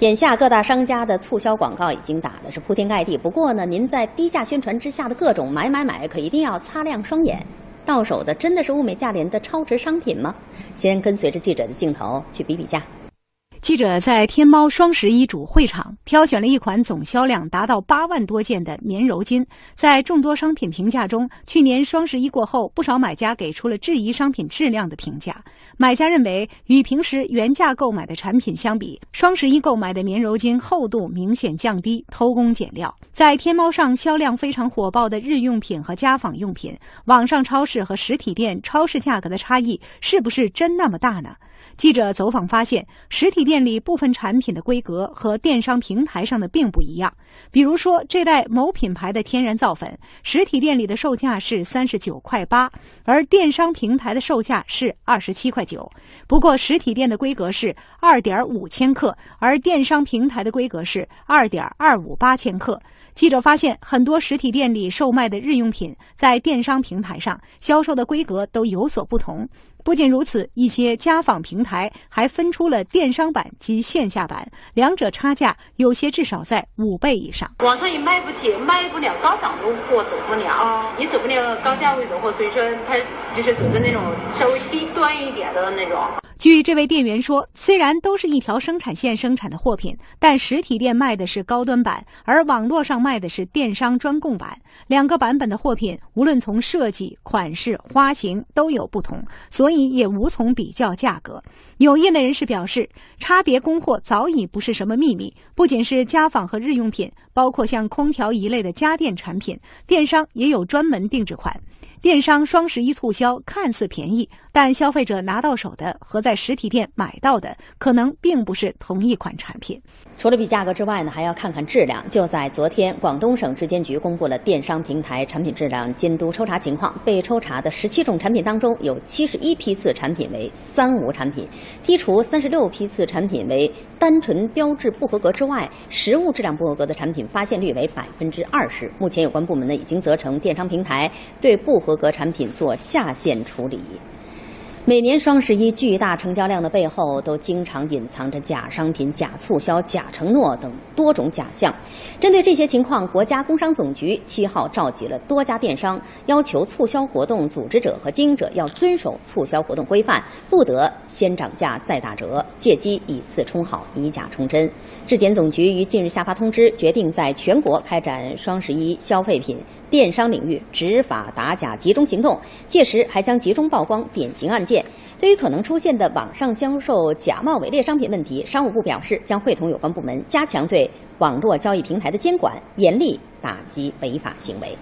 眼下各大商家的促销广告已经打的是铺天盖地，不过呢，您在低价宣传之下的各种买买买，可一定要擦亮双眼。到手的真的是物美价廉的超值商品吗？先跟随着记者的镜头去比比价。记者在天猫双十一主会场挑选了一款总销量达到八万多件的棉柔巾，在众多商品评价中，去年双十一过后，不少买家给出了质疑商品质量的评价。买家认为，与平时原价购买的产品相比，双十一购买的棉柔巾厚度明显降低，偷工减料。在天猫上销量非常火爆的日用品和家纺用品，网上超市和实体店超市价格的差异是不是真那么大呢？记者走访发现，实体店店里部分产品的规格和电商平台上的并不一样。比如说，这袋某品牌的天然皂粉，实体店里的售价是三十九块八，而电商平台的售价是二十七块九。不过，实体店的规格是二点五千克，而电商平台的规格是二点二五八千克。记者发现，很多实体店里售卖的日用品，在电商平台上销售的规格都有所不同。不仅如此，一些家纺平台还分出了电商版及线下版，两者差价有些至少在五倍以上。网上也卖不起，卖不了高档的货，走不了，也走不了高价位的货，所以说它就是走的那种稍微低端一点的那种。据这位店员说，虽然都是一条生产线生产的货品，但实体店卖的是高端版，而网络上卖的是电商专供版。两个版本的货品，无论从设计、款式、花型都有不同，所以也无从比较价格。有业内人士表示，差别供货早已不是什么秘密，不仅是家纺和日用品，包括像空调一类的家电产品，电商也有专门定制款。电商双十一促销看似便宜，但消费者拿到手的和在实体店买到的可能并不是同一款产品。除了比价格之外呢，还要看看质量。就在昨天，广东省质监局公布了电商平台产品质量监督抽查情况。被抽查的十七种产品当中，有七十一批次产品为三无产品，剔除三十六批次产品为单纯标志不合格之外，实物质量不合格的产品发现率为百分之二十。目前有关部门呢已经责成电商平台对不合格产品做下线处理。每年双十一巨大成交量的背后，都经常隐藏着假商品、假促销、假承诺等多种假象。针对这些情况，国家工商总局七号召集了多家电商，要求促销活动组织者和经营者要遵守促销活动规范，不得先涨价再打折，借机以次充好、以假充真。质检总局于近日下发通知，决定在全国开展双十一消费品电商领域执法打假集中行动，届时还将集中曝光典型案件。对于可能出现的网上销售假冒伪劣商品问题，商务部表示将会同有关部门加强对网络交易平台的监管，严厉打击违法行为。